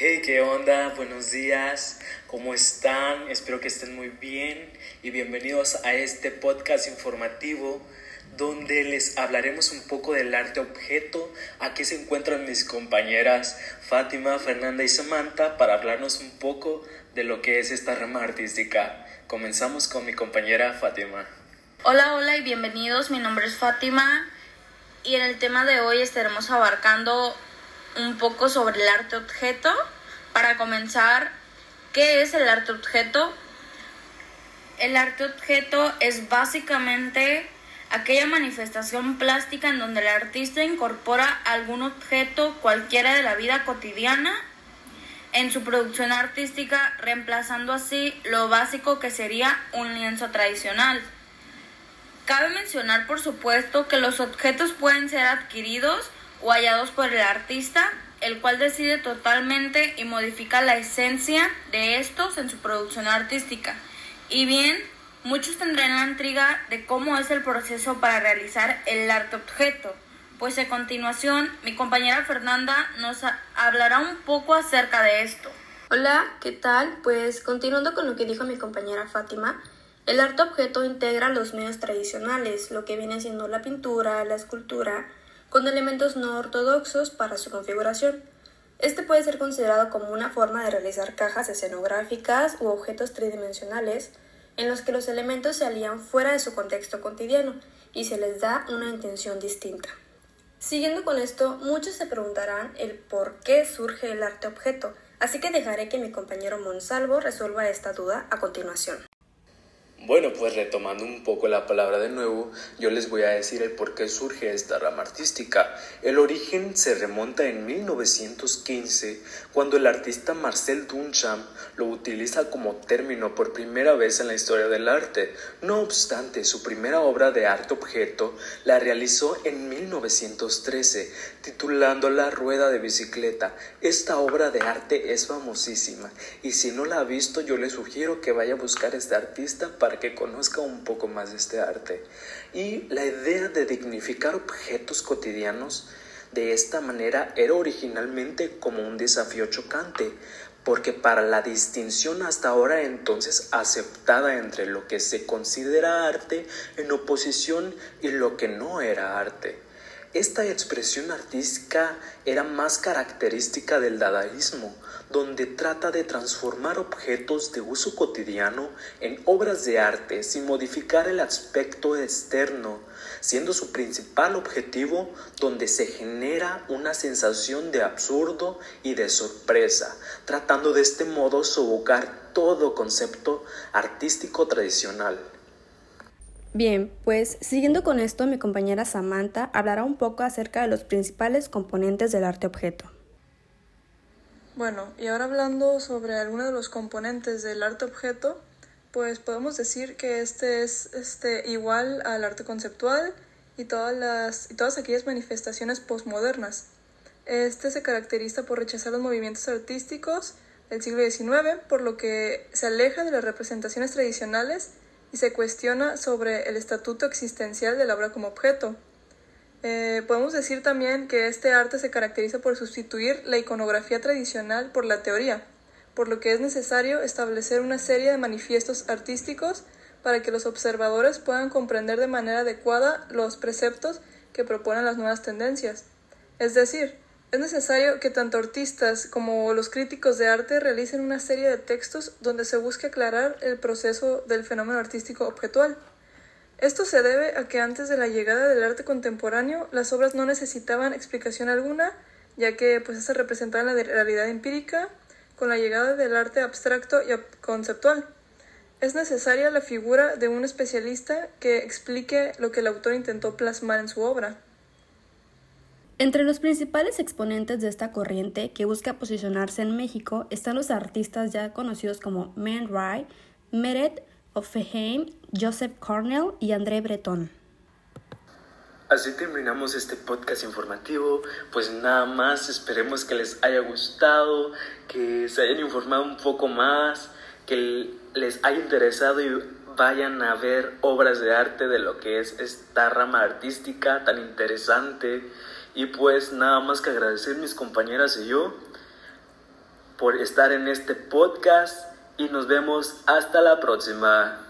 Hey, ¿qué onda? Buenos días. ¿Cómo están? Espero que estén muy bien y bienvenidos a este podcast informativo donde les hablaremos un poco del arte objeto. Aquí se encuentran mis compañeras Fátima, Fernanda y Samantha para hablarnos un poco de lo que es esta rama artística. Comenzamos con mi compañera Fátima. Hola, hola y bienvenidos. Mi nombre es Fátima y en el tema de hoy estaremos abarcando un poco sobre el arte objeto. Para comenzar, ¿qué es el arte objeto? El arte objeto es básicamente aquella manifestación plástica en donde el artista incorpora algún objeto cualquiera de la vida cotidiana en su producción artística, reemplazando así lo básico que sería un lienzo tradicional. Cabe mencionar, por supuesto, que los objetos pueden ser adquiridos o hallados por el artista, el cual decide totalmente y modifica la esencia de estos en su producción artística. Y bien, muchos tendrán la intriga de cómo es el proceso para realizar el arte objeto, pues a continuación mi compañera Fernanda nos hablará un poco acerca de esto. Hola, ¿qué tal? Pues continuando con lo que dijo mi compañera Fátima, el arte objeto integra los medios tradicionales, lo que viene siendo la pintura, la escultura, con elementos no ortodoxos para su configuración. Este puede ser considerado como una forma de realizar cajas escenográficas u objetos tridimensionales en los que los elementos se alían fuera de su contexto cotidiano y se les da una intención distinta. Siguiendo con esto, muchos se preguntarán el por qué surge el arte objeto, así que dejaré que mi compañero Monsalvo resuelva esta duda a continuación. Bueno, pues retomando un poco la palabra de nuevo, yo les voy a decir el por qué surge esta rama artística. El origen se remonta en 1915, cuando el artista Marcel Duchamp lo utiliza como término por primera vez en la historia del arte. No obstante, su primera obra de arte objeto la realizó en 1913, titulándola Rueda de bicicleta. Esta obra de arte es famosísima, y si no la ha visto, yo le sugiero que vaya a buscar a este artista para que conozca un poco más de este arte. Y la idea de dignificar objetos cotidianos de esta manera era originalmente como un desafío chocante, porque para la distinción hasta ahora entonces aceptada entre lo que se considera arte en oposición y lo que no era arte. Esta expresión artística era más característica del dadaísmo, donde trata de transformar objetos de uso cotidiano en obras de arte sin modificar el aspecto externo, siendo su principal objetivo donde se genera una sensación de absurdo y de sorpresa, tratando de este modo sofocar todo concepto artístico tradicional. Bien, pues siguiendo con esto, mi compañera Samantha hablará un poco acerca de los principales componentes del arte objeto. Bueno, y ahora hablando sobre algunos de los componentes del arte objeto, pues podemos decir que este es este, igual al arte conceptual y todas, las, y todas aquellas manifestaciones postmodernas. Este se caracteriza por rechazar los movimientos artísticos del siglo XIX, por lo que se aleja de las representaciones tradicionales y se cuestiona sobre el estatuto existencial de la obra como objeto. Eh, podemos decir también que este arte se caracteriza por sustituir la iconografía tradicional por la teoría, por lo que es necesario establecer una serie de manifiestos artísticos para que los observadores puedan comprender de manera adecuada los preceptos que proponen las nuevas tendencias. Es decir, es necesario que tanto artistas como los críticos de arte realicen una serie de textos donde se busque aclarar el proceso del fenómeno artístico objetual. Esto se debe a que antes de la llegada del arte contemporáneo las obras no necesitaban explicación alguna, ya que pues se representaban la realidad empírica con la llegada del arte abstracto y conceptual. Es necesaria la figura de un especialista que explique lo que el autor intentó plasmar en su obra. Entre los principales exponentes de esta corriente que busca posicionarse en México están los artistas ya conocidos como Man Ray, Meret Offenheim, Joseph Cornell y André Breton. Así terminamos este podcast informativo. Pues nada más, esperemos que les haya gustado, que se hayan informado un poco más, que les haya interesado y vayan a ver obras de arte de lo que es esta rama artística tan interesante. Y pues nada más que agradecer mis compañeras y yo. por estar en este podcast y nos vemos hasta la próxima.